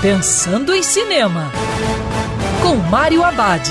Pensando em Cinema, com Mário Abad.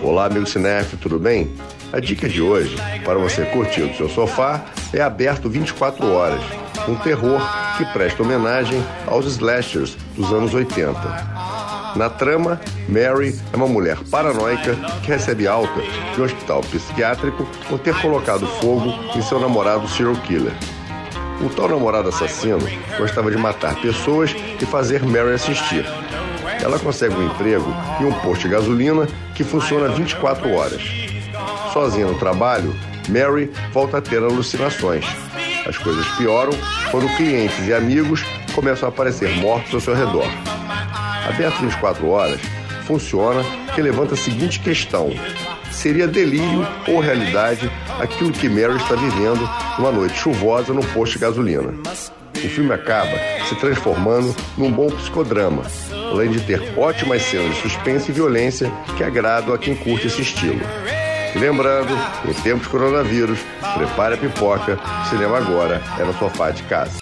Olá, amigo cinéfilo, tudo bem? A dica de hoje, para você curtir do seu sofá, é aberto 24 horas, um terror que presta homenagem aos slashers dos anos 80. Na trama, Mary é uma mulher paranoica que recebe alta de um hospital psiquiátrico por ter colocado fogo em seu namorado serial killer. O tal namorado assassino gostava de matar pessoas e fazer Mary assistir. Ela consegue um emprego em um posto de gasolina que funciona 24 horas. Sozinha no trabalho, Mary volta a ter alucinações. As coisas pioram quando clientes e amigos começam a aparecer mortos ao seu redor. Aberto 24 horas, funciona que levanta a seguinte questão: seria delírio ou realidade aquilo que Mary está vivendo numa noite chuvosa no posto de gasolina? O filme acaba se transformando num bom psicodrama, além de ter ótimas cenas de suspense e violência que agradam a quem curte esse estilo. Lembrando, em tempos de coronavírus, prepare a pipoca, cinema agora é no sofá de casa.